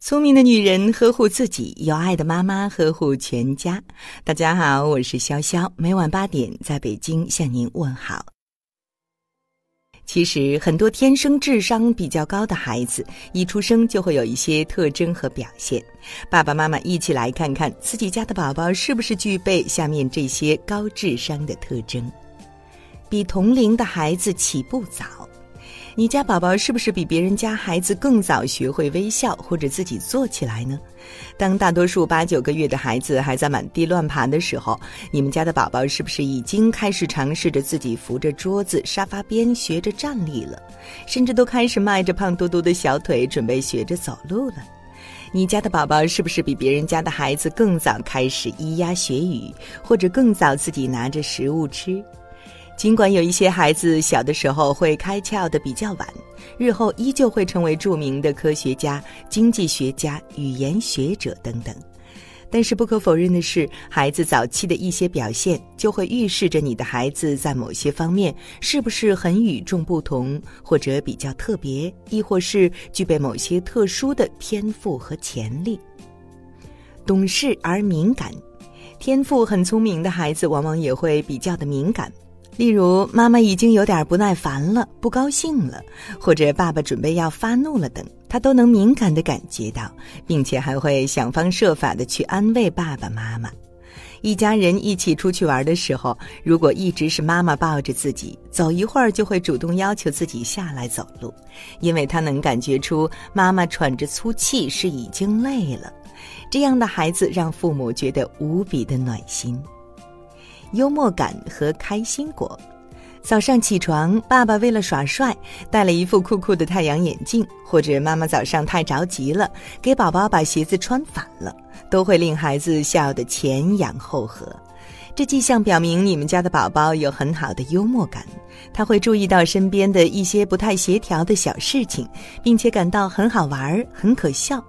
聪明的女人呵护自己，有爱的妈妈呵护全家。大家好，我是潇潇，每晚八点在北京向您问好。其实，很多天生智商比较高的孩子，一出生就会有一些特征和表现。爸爸妈妈一起来看看自己家的宝宝是不是具备下面这些高智商的特征：比同龄的孩子起步早。你家宝宝是不是比别人家孩子更早学会微笑或者自己坐起来呢？当大多数八九个月的孩子还在满地乱爬的时候，你们家的宝宝是不是已经开始尝试着自己扶着桌子、沙发边学着站立了，甚至都开始迈着胖嘟嘟的小腿准备学着走路了？你家的宝宝是不是比别人家的孩子更早开始咿呀学语，或者更早自己拿着食物吃？尽管有一些孩子小的时候会开窍的比较晚，日后依旧会成为著名的科学家、经济学家、语言学者等等，但是不可否认的是，孩子早期的一些表现就会预示着你的孩子在某些方面是不是很与众不同，或者比较特别，亦或是具备某些特殊的天赋和潜力。懂事而敏感，天赋很聪明的孩子往往也会比较的敏感。例如，妈妈已经有点不耐烦了，不高兴了，或者爸爸准备要发怒了等，他都能敏感地感觉到，并且还会想方设法地去安慰爸爸妈妈。一家人一起出去玩的时候，如果一直是妈妈抱着自己，走一会儿就会主动要求自己下来走路，因为他能感觉出妈妈喘着粗气是已经累了。这样的孩子让父母觉得无比的暖心。幽默感和开心果。早上起床，爸爸为了耍帅，戴了一副酷酷的太阳眼镜；或者妈妈早上太着急了，给宝宝把鞋子穿反了，都会令孩子笑得前仰后合。这迹象表明你们家的宝宝有很好的幽默感，他会注意到身边的一些不太协调的小事情，并且感到很好玩、很可笑。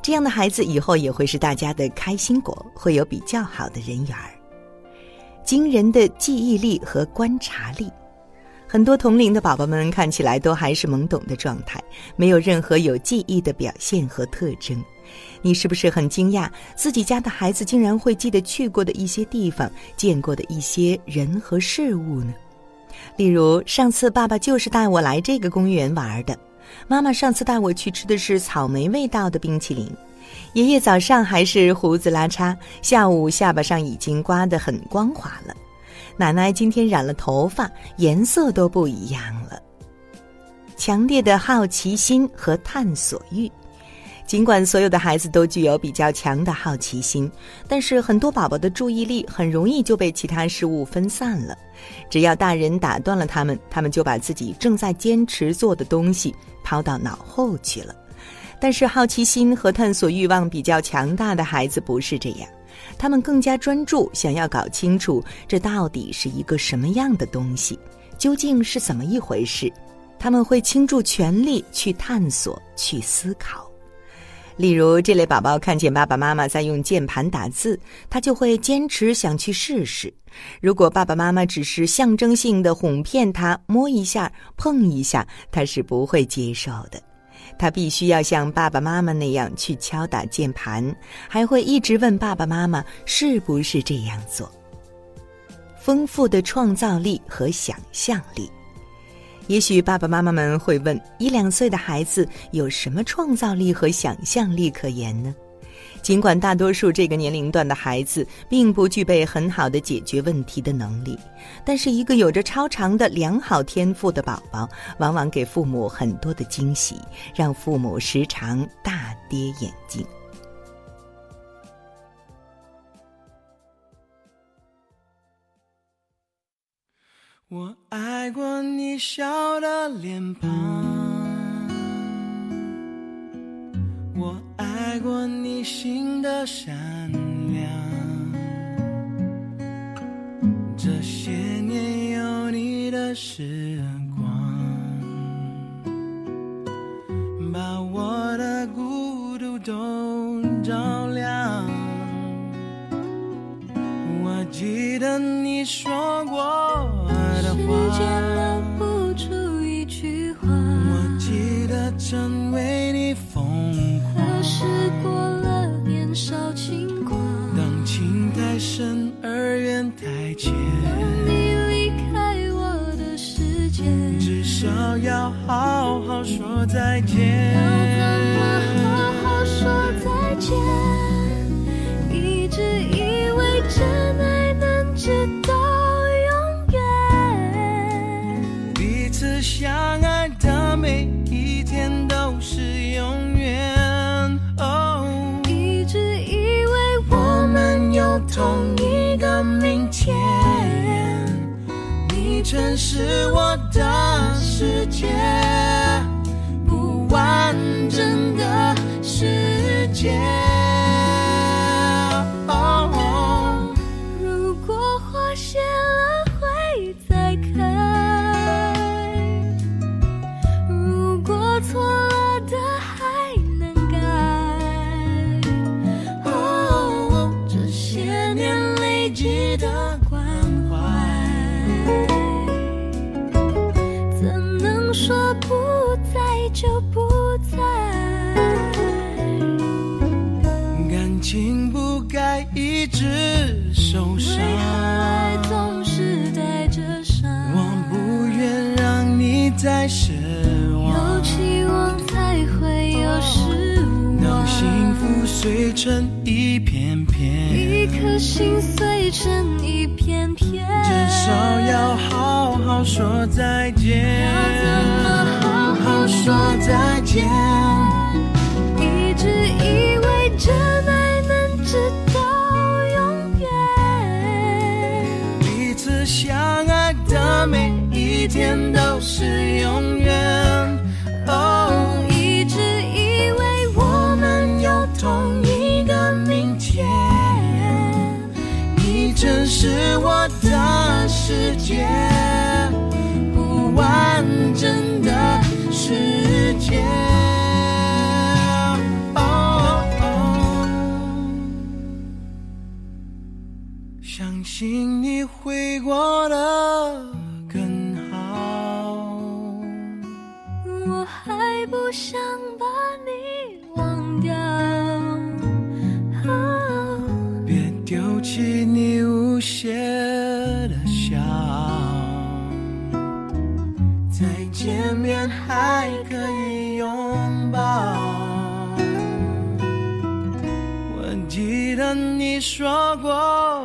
这样的孩子以后也会是大家的开心果，会有比较好的人缘儿。惊人的记忆力和观察力，很多同龄的宝宝们看起来都还是懵懂的状态，没有任何有记忆的表现和特征。你是不是很惊讶，自己家的孩子竟然会记得去过的一些地方、见过的一些人和事物呢？例如，上次爸爸就是带我来这个公园玩的，妈妈上次带我去吃的是草莓味道的冰淇淋。爷爷早上还是胡子拉碴，下午下巴上已经刮得很光滑了。奶奶今天染了头发，颜色都不一样了。强烈的好奇心和探索欲，尽管所有的孩子都具有比较强的好奇心，但是很多宝宝的注意力很容易就被其他事物分散了。只要大人打断了他们，他们就把自己正在坚持做的东西抛到脑后去了。但是好奇心和探索欲望比较强大的孩子不是这样，他们更加专注，想要搞清楚这到底是一个什么样的东西，究竟是怎么一回事。他们会倾注全力去探索、去思考。例如，这类宝宝看见爸爸妈妈在用键盘打字，他就会坚持想去试试。如果爸爸妈妈只是象征性的哄骗他，摸一下、碰一下，他是不会接受的。他必须要像爸爸妈妈那样去敲打键盘，还会一直问爸爸妈妈是不是这样做。丰富的创造力和想象力，也许爸爸妈妈们会问：一两岁的孩子有什么创造力和想象力可言呢？尽管大多数这个年龄段的孩子并不具备很好的解决问题的能力，但是一个有着超长的良好天赋的宝宝，往往给父母很多的惊喜，让父母时常大跌眼镜。我爱过你笑的脸庞。的善良，这些年有你的时光，把我的孤独都照亮。我记得你说过的话，生而愿太浅你离开我的世界至少要好好说再见。要怎么好好说再见。你曾是我的世界，不完整的世界。说不在就不在？感情不该一直受伤为，何爱总是带着伤？我不愿让你再失望有望。期望才会有失当望。幸福碎成一片片，一颗心碎成一片片，至少要好好说再见。再见？一直以为真爱能直到永远，彼此相爱的每一天都是永远。请你会过得更好。我还不想把你忘掉。别丢弃你无邪的笑，再见面还可以拥抱。我记得你说过